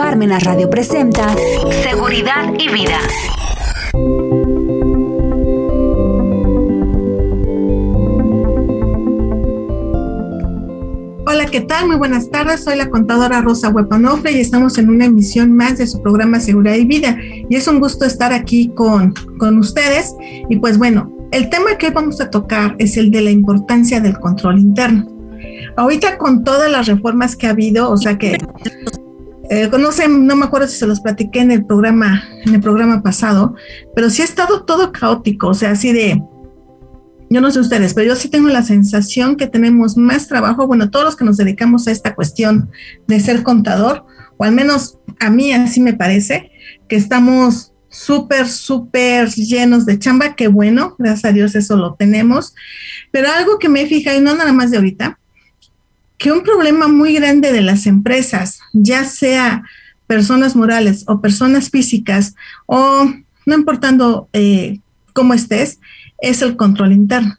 Parmenas Radio presenta Seguridad y Vida. Hola, ¿qué tal? Muy buenas tardes. Soy la contadora Rosa Huepanofre y estamos en una emisión más de su programa Seguridad y Vida. Y es un gusto estar aquí con, con ustedes. Y pues bueno, el tema que hoy vamos a tocar es el de la importancia del control interno. Ahorita con todas las reformas que ha habido, o sea que eh, no sé, no me acuerdo si se los platiqué en el programa, en el programa pasado, pero sí ha estado todo caótico, o sea, así de, yo no sé ustedes, pero yo sí tengo la sensación que tenemos más trabajo, bueno, todos los que nos dedicamos a esta cuestión de ser contador, o al menos a mí así me parece, que estamos súper, súper llenos de chamba, que bueno, gracias a Dios eso lo tenemos, pero algo que me fija, y no nada más de ahorita, que un problema muy grande de las empresas, ya sea personas morales o personas físicas, o no importando eh, cómo estés, es el control interno.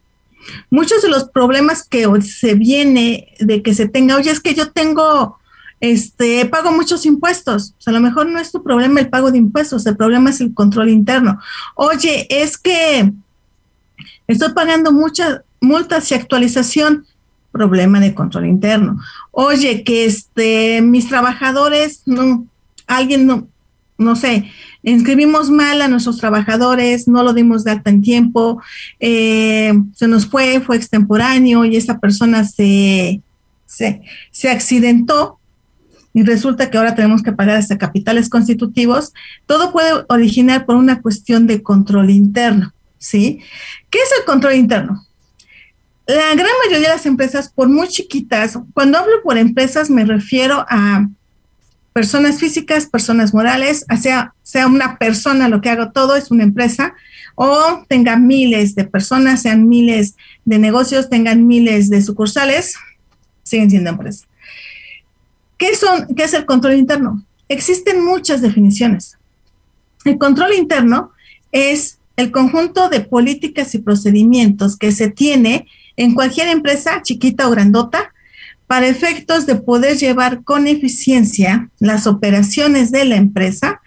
Muchos de los problemas que se viene de que se tenga, oye, es que yo tengo, este, pago muchos impuestos. O sea, a lo mejor no es tu problema el pago de impuestos, el problema es el control interno. Oye, es que estoy pagando muchas multas y actualización problema de control interno. Oye, que este, mis trabajadores, no, alguien no, no sé, inscribimos mal a nuestros trabajadores, no lo dimos de alta en tiempo, eh, se nos fue, fue extemporáneo y esa persona se, se, se accidentó y resulta que ahora tenemos que pagar hasta capitales constitutivos, todo puede originar por una cuestión de control interno, ¿sí? ¿Qué es el control interno? La gran mayoría de las empresas, por muy chiquitas, cuando hablo por empresas me refiero a personas físicas, personas morales, sea, sea una persona lo que hago todo, es una empresa, o tenga miles de personas, sean miles de negocios, tengan miles de sucursales, siguen siendo empresas. ¿Qué, son, ¿Qué es el control interno? Existen muchas definiciones. El control interno es el conjunto de políticas y procedimientos que se tiene en cualquier empresa, chiquita o grandota, para efectos de poder llevar con eficiencia las operaciones de la empresa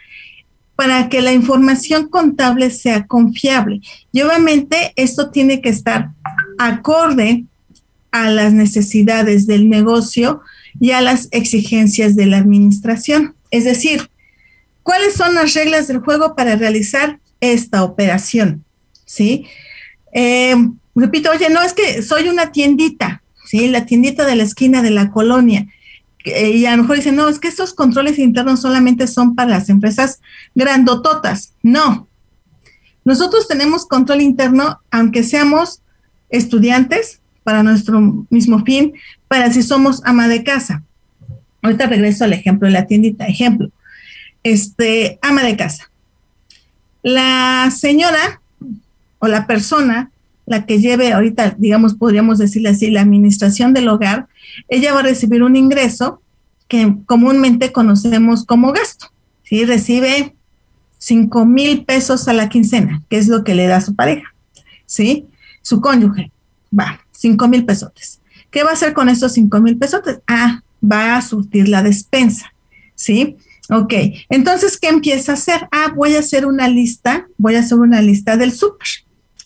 para que la información contable sea confiable. Y obviamente esto tiene que estar acorde a las necesidades del negocio y a las exigencias de la administración. Es decir, ¿cuáles son las reglas del juego para realizar esta operación? ¿Sí? Eh, repito, oye, no, es que soy una tiendita, ¿sí? La tiendita de la esquina de la colonia. Y a lo mejor dicen, no, es que estos controles internos solamente son para las empresas grandototas. No. Nosotros tenemos control interno, aunque seamos estudiantes, para nuestro mismo fin, para si somos ama de casa. Ahorita regreso al ejemplo de la tiendita. Ejemplo, este, ama de casa. La señora o la persona la que lleve ahorita, digamos, podríamos decirle así, la administración del hogar, ella va a recibir un ingreso que comúnmente conocemos como gasto. ¿sí? Recibe 5 mil pesos a la quincena, que es lo que le da a su pareja, ¿sí? Su cónyuge, va, 5 mil pesotes. ¿Qué va a hacer con esos 5 mil pesotes? Ah, va a surtir la despensa, ¿sí? Ok, entonces, ¿qué empieza a hacer? Ah, voy a hacer una lista, voy a hacer una lista del súper,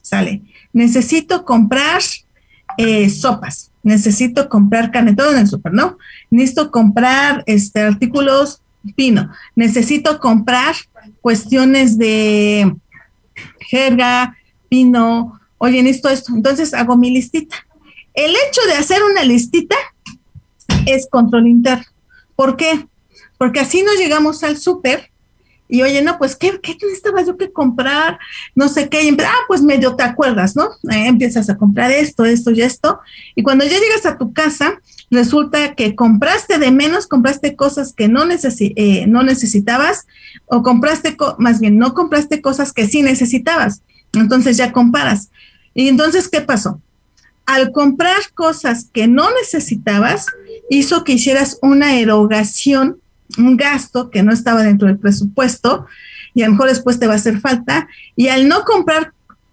¿sale? Necesito comprar eh, sopas, necesito comprar carne, todo en el súper, ¿no? Necesito comprar este, artículos pino, necesito comprar cuestiones de jerga, pino, oye, necesito esto. Entonces hago mi listita. El hecho de hacer una listita es control interno. ¿Por qué? Porque así no llegamos al súper y oye, no, pues, ¿qué, qué necesitaba yo que comprar? No sé qué. Y, ah, pues medio te acuerdas, ¿no? Eh, empiezas a comprar esto, esto y esto. Y cuando ya llegas a tu casa, resulta que compraste de menos, compraste cosas que no, eh, no necesitabas, o compraste, más bien, no compraste cosas que sí necesitabas. Entonces ya comparas. Y entonces, ¿qué pasó? Al comprar cosas que no necesitabas, hizo que hicieras una erogación un gasto que no estaba dentro del presupuesto y a lo mejor después te va a hacer falta y al no comprar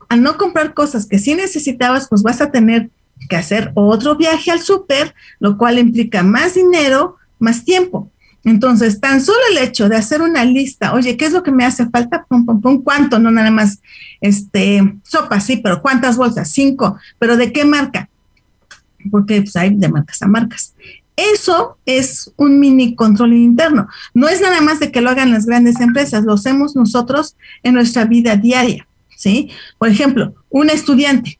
al no comprar cosas que sí necesitabas, pues vas a tener que hacer otro viaje al súper, lo cual implica más dinero, más tiempo. Entonces, tan solo el hecho de hacer una lista, oye, ¿qué es lo que me hace falta? Pum, pum, pum, ¿cuánto? No nada más, este, sopa, sí, pero ¿cuántas bolsas? Cinco, pero ¿de qué marca? Porque pues, hay de marcas a marcas. Eso es un mini control interno. No es nada más de que lo hagan las grandes empresas, lo hacemos nosotros en nuestra vida diaria, ¿sí? Por ejemplo, un estudiante,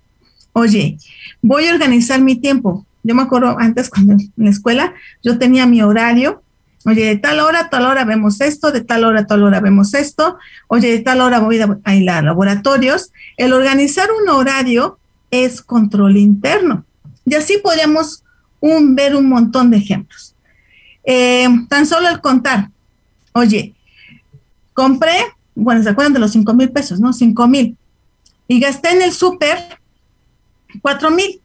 oye, voy a organizar mi tiempo. Yo me acuerdo antes cuando en la escuela yo tenía mi horario Oye, de tal hora a tal hora vemos esto, de tal hora a tal hora vemos esto. Oye, de tal hora voy a ir a laboratorios. El organizar un horario es control interno. Y así podríamos un, ver un montón de ejemplos. Eh, tan solo el contar. Oye, compré, bueno, ¿se acuerdan de los 5 mil pesos, no? 5 mil. Y gasté en el súper 4 mil.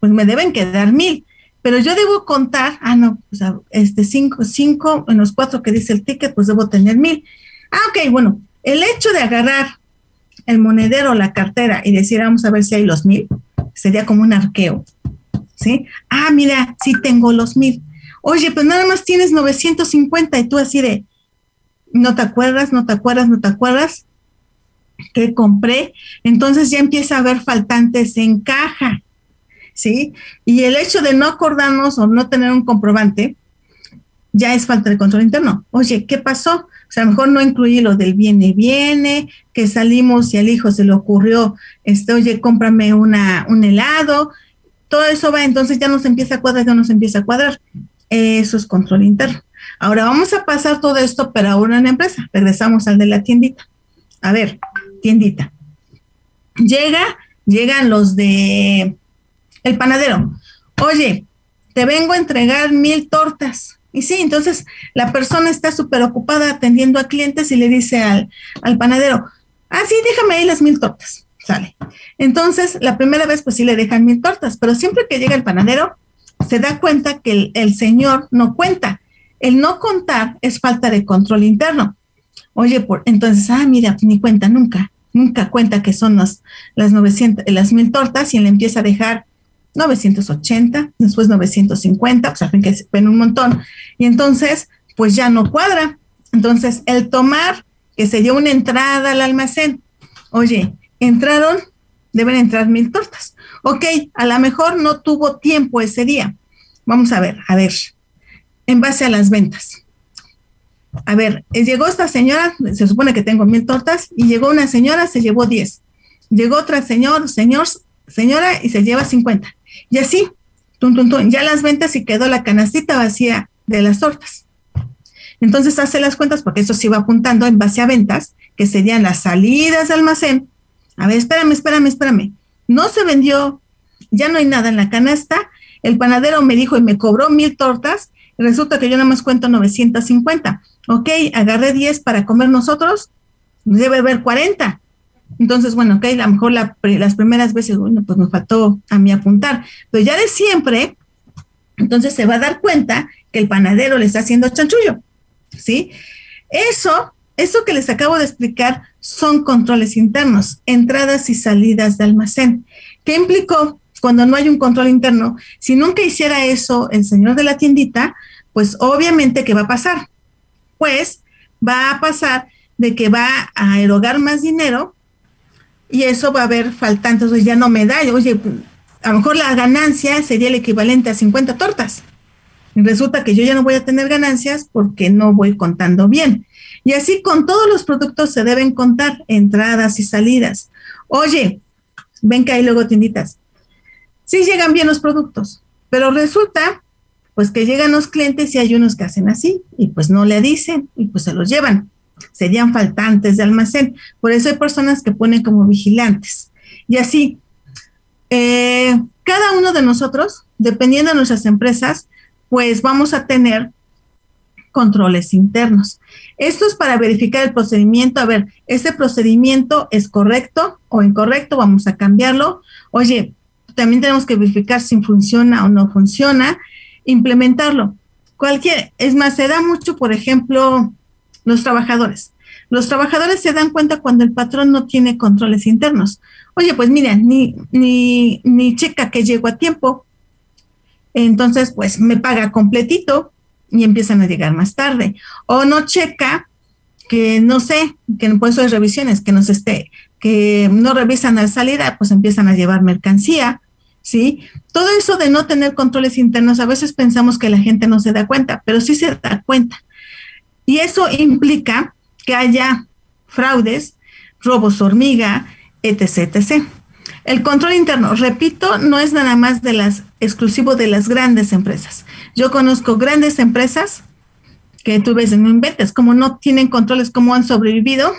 Pues me deben quedar mil pero yo debo contar, ah, no, pues este cinco, cinco en los cuatro que dice el ticket, pues debo tener mil. Ah, ok, bueno, el hecho de agarrar el monedero, la cartera y decir, vamos a ver si hay los mil, sería como un arqueo, ¿sí? Ah, mira, sí tengo los mil. Oye, pues nada más tienes 950 y tú así de, no te acuerdas, no te acuerdas, no te acuerdas que compré. Entonces ya empieza a haber faltantes en caja. ¿sí? Y el hecho de no acordarnos o no tener un comprobante ya es falta de control interno. Oye, ¿qué pasó? O sea, a lo mejor no incluí lo del viene, viene, que salimos y al hijo se le ocurrió, este, oye, cómprame una, un helado. Todo eso va, entonces ya nos empieza a cuadrar, ya nos empieza a cuadrar. Eso es control interno. Ahora vamos a pasar todo esto, pero ahora en la empresa. Regresamos al de la tiendita. A ver, tiendita. Llega, llegan los de el panadero, oye, te vengo a entregar mil tortas. Y sí, entonces la persona está súper ocupada atendiendo a clientes y le dice al, panadero, ah, sí, déjame ahí las mil tortas. Sale. Entonces, la primera vez, pues sí le dejan mil tortas, pero siempre que llega el panadero, se da cuenta que el, señor no cuenta. El no contar es falta de control interno. Oye, por, entonces, ah, mira, ni cuenta nunca, nunca cuenta que son las, las 900, las mil tortas y le empieza a dejar 980, después 950, pues fin que se ven un montón. Y entonces, pues ya no cuadra. Entonces, el tomar que se dio una entrada al almacén, oye, entraron, deben entrar mil tortas. Ok, a lo mejor no tuvo tiempo ese día. Vamos a ver, a ver, en base a las ventas. A ver, eh, llegó esta señora, se supone que tengo mil tortas, y llegó una señora, se llevó 10. Llegó otra señor, señor, señora, y se lleva 50. Y así, ya las ventas y quedó la canastita vacía de las tortas. Entonces hace las cuentas, porque eso se iba apuntando en base a ventas, que serían las salidas de almacén. A ver, espérame, espérame, espérame. No se vendió, ya no hay nada en la canasta. El panadero me dijo y me cobró mil tortas. Resulta que yo nada más cuento 950. Ok, agarré 10 para comer nosotros, debe haber 40. Entonces, bueno, ok, a lo mejor las primeras veces, bueno, pues me faltó a mí apuntar, pero ya de siempre, entonces se va a dar cuenta que el panadero le está haciendo chanchullo, ¿sí? Eso, eso que les acabo de explicar son controles internos, entradas y salidas de almacén. ¿Qué implicó cuando no hay un control interno? Si nunca hiciera eso el señor de la tiendita, pues obviamente, ¿qué va a pasar? Pues va a pasar de que va a erogar más dinero y eso va a haber faltantes, ya no me da, oye, a lo mejor la ganancia sería el equivalente a 50 tortas. Resulta que yo ya no voy a tener ganancias porque no voy contando bien. Y así con todos los productos se deben contar entradas y salidas. Oye, ven que hay luego tienditas. Sí llegan bien los productos, pero resulta pues que llegan los clientes y hay unos que hacen así y pues no le dicen y pues se los llevan serían faltantes de almacén. Por eso hay personas que ponen como vigilantes. Y así, eh, cada uno de nosotros, dependiendo de nuestras empresas, pues vamos a tener controles internos. Esto es para verificar el procedimiento. A ver, ¿este procedimiento es correcto o incorrecto? Vamos a cambiarlo. Oye, también tenemos que verificar si funciona o no funciona. Implementarlo. Cualquier, es más, se da mucho, por ejemplo, los trabajadores. Los trabajadores se dan cuenta cuando el patrón no tiene controles internos. Oye, pues mira, ni, ni, ni checa que llego a tiempo. Entonces, pues me paga completito. Y empiezan a llegar más tarde. O no checa que no sé, que en puesto de revisiones, que nos esté, que no revisan al salida, pues empiezan a llevar mercancía, ¿sí? Todo eso de no tener controles internos, a veces pensamos que la gente no se da cuenta, pero sí se da cuenta. Y eso implica que haya fraudes, robos hormiga, etc, etc. El control interno, repito, no es nada más de las exclusivo de las grandes empresas. Yo conozco grandes empresas que tú ves, no inventes, como no tienen controles, cómo han sobrevivido,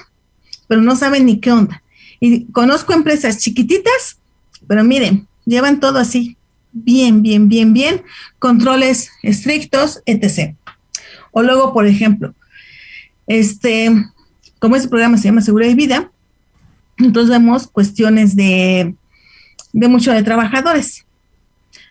pero no saben ni qué onda. Y conozco empresas chiquititas, pero miren, llevan todo así, bien, bien, bien, bien, controles estrictos, etc. O luego, por ejemplo, este, como este programa se llama Seguridad y Vida, entonces vemos cuestiones de, de mucho de trabajadores.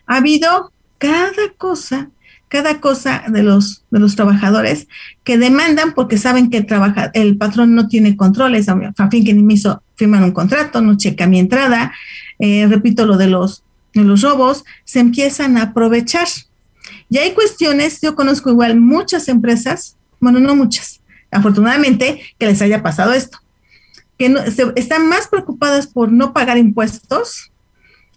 Ha habido cada cosa, cada cosa de los, de los trabajadores que demandan porque saben que el, el patrón no tiene controles, a fin que ni me hizo firmar un contrato, no checa mi entrada, eh, repito lo de los, de los robos, se empiezan a aprovechar. Y hay cuestiones, yo conozco igual muchas empresas, bueno, no muchas, afortunadamente que les haya pasado esto que están más preocupadas por no pagar impuestos.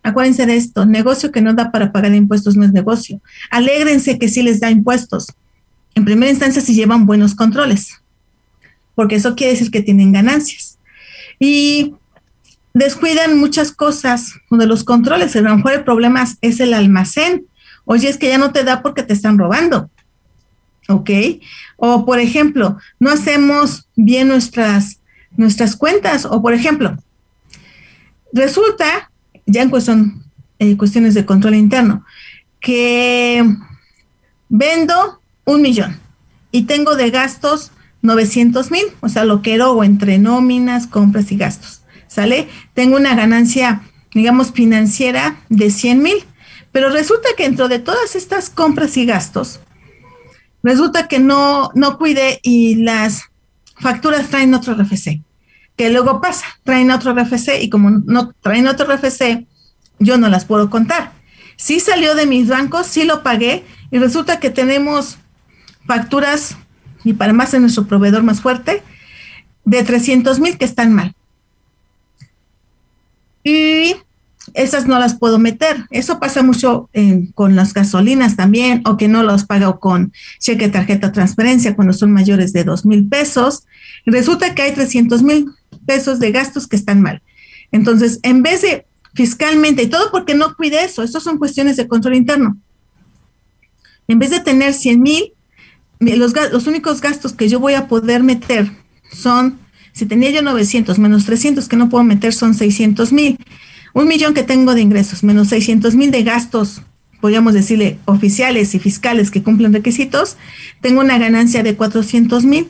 Acuérdense de esto, negocio que no da para pagar impuestos no es negocio. Alégrense que sí les da impuestos. En primera instancia si llevan buenos controles, porque eso quiere decir que tienen ganancias. Y descuidan muchas cosas de los controles. Lo mejor el problema es el almacén. Oye, es que ya no te da porque te están robando. ¿Ok? O, por ejemplo, no hacemos bien nuestras nuestras cuentas. O, por ejemplo, resulta, ya en cuestión, eh, cuestiones de control interno, que vendo un millón y tengo de gastos 900 mil, o sea, lo que erogo entre nóminas, compras y gastos. ¿Sale? Tengo una ganancia, digamos, financiera de 100 mil, pero resulta que dentro de todas estas compras y gastos, resulta que no, no cuide y las facturas traen otro RFC, que luego pasa, traen otro RFC y como no traen otro RFC, yo no las puedo contar. Sí salió de mis bancos, sí lo pagué y resulta que tenemos facturas, y para más en nuestro proveedor más fuerte, de 300 mil que están mal. Y esas no las puedo meter. Eso pasa mucho con las gasolinas también, o que no los pago con cheque, tarjeta, transferencia cuando son mayores de dos mil pesos. resulta que hay 300 mil pesos de gastos que están mal. Entonces, en vez de fiscalmente, y todo porque no cuide eso, eso son cuestiones de control interno. En vez de tener 100 mil, los, los únicos gastos que yo voy a poder meter son, si tenía yo 900 menos 300 que no puedo meter son 600 mil un millón que tengo de ingresos menos 600 mil de gastos, podríamos decirle oficiales y fiscales que cumplen requisitos, tengo una ganancia de 400 mil.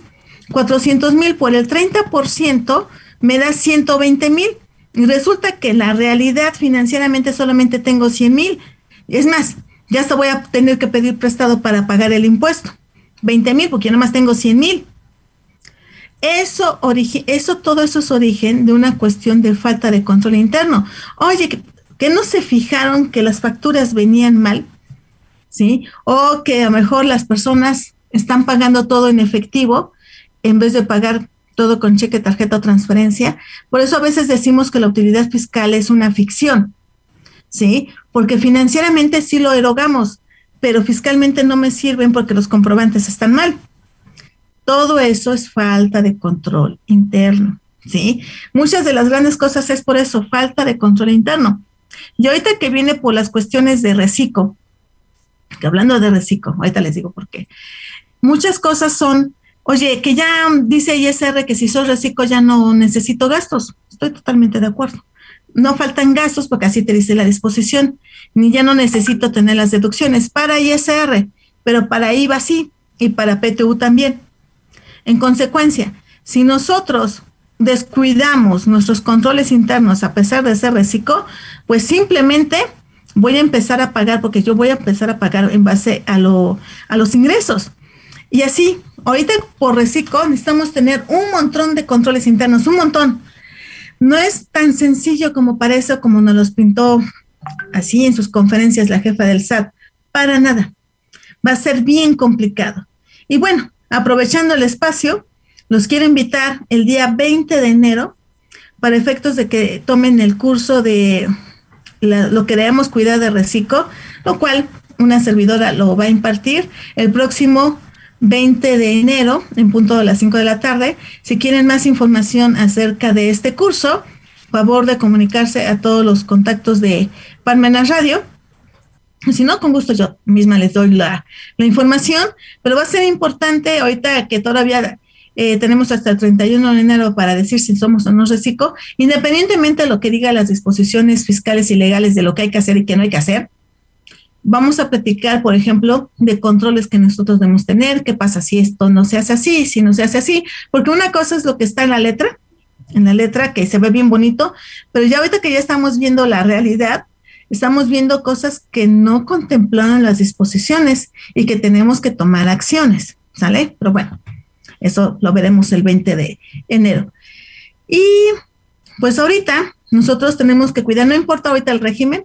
400 mil por el 30% me da 120 mil. Y resulta que la realidad financieramente solamente tengo 100 mil. Es más, ya hasta voy a tener que pedir prestado para pagar el impuesto. 20 mil, porque yo nomás tengo 100 mil. Eso, eso, todo eso es origen de una cuestión de falta de control interno. Oye, que, no se fijaron que las facturas venían mal, ¿sí? O que a lo mejor las personas están pagando todo en efectivo en vez de pagar todo con cheque, tarjeta o transferencia. Por eso a veces decimos que la utilidad fiscal es una ficción, ¿sí? Porque financieramente sí lo erogamos, pero fiscalmente no me sirven porque los comprobantes están mal. Todo eso es falta de control interno, ¿sí? Muchas de las grandes cosas es por eso, falta de control interno. Y ahorita que viene por las cuestiones de reciclo, que hablando de reciclo, ahorita les digo por qué, muchas cosas son, oye, que ya dice ISR que si soy reciclo ya no necesito gastos. Estoy totalmente de acuerdo. No faltan gastos porque así te dice la disposición, ni ya no necesito tener las deducciones para ISR, pero para IVA sí y para PTU también. En consecuencia, si nosotros descuidamos nuestros controles internos a pesar de ser reciclo, pues simplemente voy a empezar a pagar porque yo voy a empezar a pagar en base a, a los ingresos. Y así, ahorita por reciclo necesitamos tener un montón de controles internos, un montón. No es tan sencillo como parece, como nos los pintó así en sus conferencias la jefa del SAT, para nada. va a ser bien complicado. Y bueno, aprovechando el espacio, los quiero invitar el día 20 de enero para efectos de que tomen el curso de lo que debemos cuidar de reciclo, lo cual una servidora lo va a impartir el próximo 20 de enero, en punto de las 5 de la tarde. Si quieren más información acerca de este curso, favor de comunicarse a todos los contactos de Parmenas Radio. Si no, con gusto yo misma les doy la, la información, pero va a ser importante ahorita que todavía eh, tenemos hasta el 31 de enero para decir si somos o no reciclo, independientemente de lo que diga las disposiciones fiscales y legales de lo que hay que hacer y que no hay que hacer. Vamos a platicar, por ejemplo, de controles que nosotros debemos tener, qué pasa si esto no se hace así, si no se hace así, porque una cosa es lo que está en la letra, en la letra que se ve bien bonito, pero ya ahorita que ya estamos viendo la realidad, estamos viendo cosas que no contemplaron las disposiciones y que tenemos que tomar acciones, ¿sale? Pero bueno, eso lo veremos el 20 de enero. Y pues ahorita nosotros tenemos que cuidar, no importa ahorita el régimen,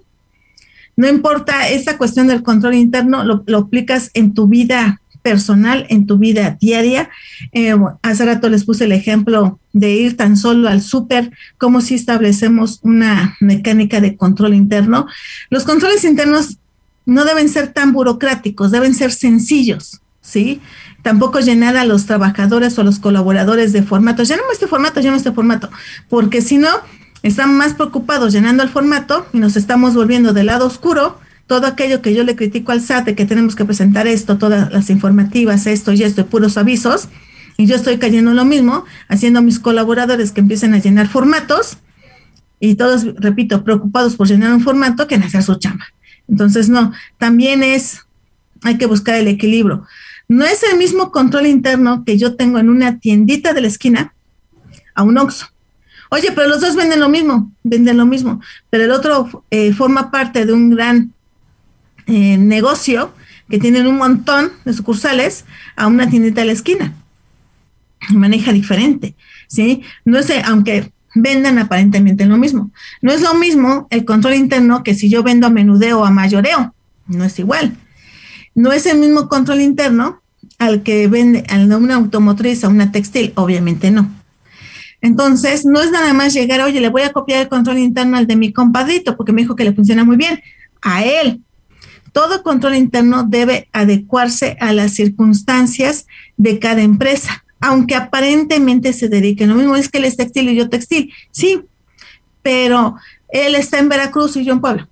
no importa esa cuestión del control interno, lo, aplicas en tu vida personal, en tu vida diaria. Eh, hace rato les puse el ejemplo de ir tan solo al súper, como si establecemos una mecánica de control interno. Los controles internos no deben ser tan burocráticos, deben ser sencillos, ¿sí? tampoco llenar a los trabajadores o a los colaboradores de formatos. Llenamos este formato, llenamos este formato, porque si no, están más preocupados llenando el formato y nos estamos volviendo del lado oscuro. Todo aquello que yo le critico al SAT de que tenemos que presentar esto, todas las informativas, esto y esto, puros avisos, y yo estoy cayendo en lo mismo, haciendo a mis colaboradores que empiecen a llenar formatos, y todos, repito, preocupados por llenar un formato que en hacer su chamba. Entonces, no, también es, hay que buscar el equilibrio. No es el mismo control interno que yo tengo en una tiendita de la esquina a un Oxxo. Oye, pero los dos venden lo mismo, venden lo mismo, pero el otro eh, forma parte de un gran eh, negocio que tienen un montón de sucursales a una tiendita de la esquina. Maneja diferente, ¿sí? No es, aunque vendan aparentemente lo mismo. No es lo mismo el control interno que si yo vendo a menudeo o a mayoreo, no es igual. No es el mismo control interno al que vende a una automotriz, a una textil, obviamente no. Entonces, no es nada más llegar, oye, le voy a copiar el control interno al de mi compadrito porque me dijo que le funciona muy bien. A él. Todo control interno debe adecuarse a las circunstancias de cada empresa, aunque aparentemente se dedique. Lo mismo es que él es textil y yo textil. Sí, pero él está en Veracruz y yo en Puebla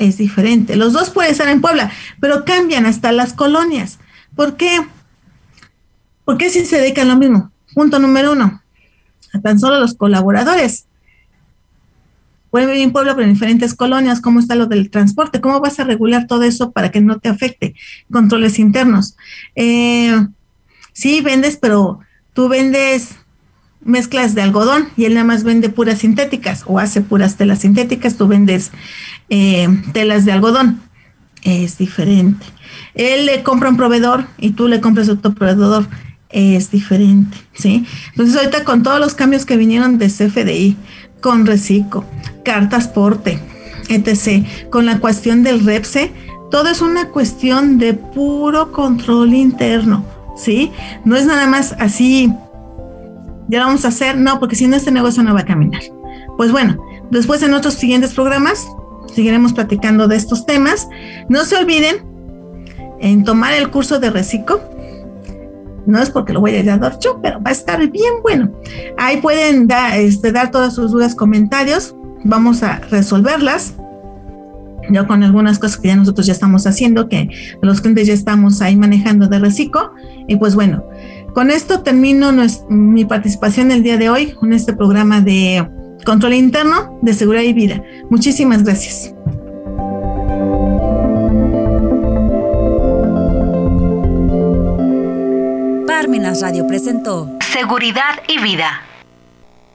es diferente. Los dos pueden estar en Puebla, pero cambian hasta las colonias. ¿Por qué? ¿Por qué si se dedican lo mismo? Punto número uno, a tan solo los colaboradores. Pueden vivir en Puebla, pero en diferentes colonias. ¿Cómo está lo del transporte? ¿Cómo vas a regular todo eso para que no te afecte? Controles internos. Eh, sí, vendes, pero tú vendes mezclas de algodón y él nada más vende puras sintéticas o hace puras telas sintéticas, tú vendes eh, telas de algodón. Es diferente. Él le compra un proveedor y tú le compras otro proveedor. Es diferente, ¿sí? Entonces ahorita con todos los cambios que vinieron de CFDI, con Reciclo, Cartas Porte, etc., con la cuestión del REPSE, todo es una cuestión de puro control interno, ¿sí? No es nada más así ya lo vamos a hacer, no, porque si no este negocio no va a caminar. Pues bueno, después en otros siguientes programas seguiremos platicando de estos temas. No se olviden en tomar el curso de Reciclo. No es porque lo voy a dar yo, pero va a estar bien bueno. Ahí pueden este, dar todas sus dudas, comentarios. Vamos a resolverlas. Yo con algunas cosas que ya nosotros ya estamos haciendo, que los clientes ya estamos ahí manejando de reciclo. Y pues bueno, con esto termino mi participación el día de hoy en este programa de control interno de seguridad y vida. Muchísimas gracias. Parmenas Radio presentó Seguridad y Vida.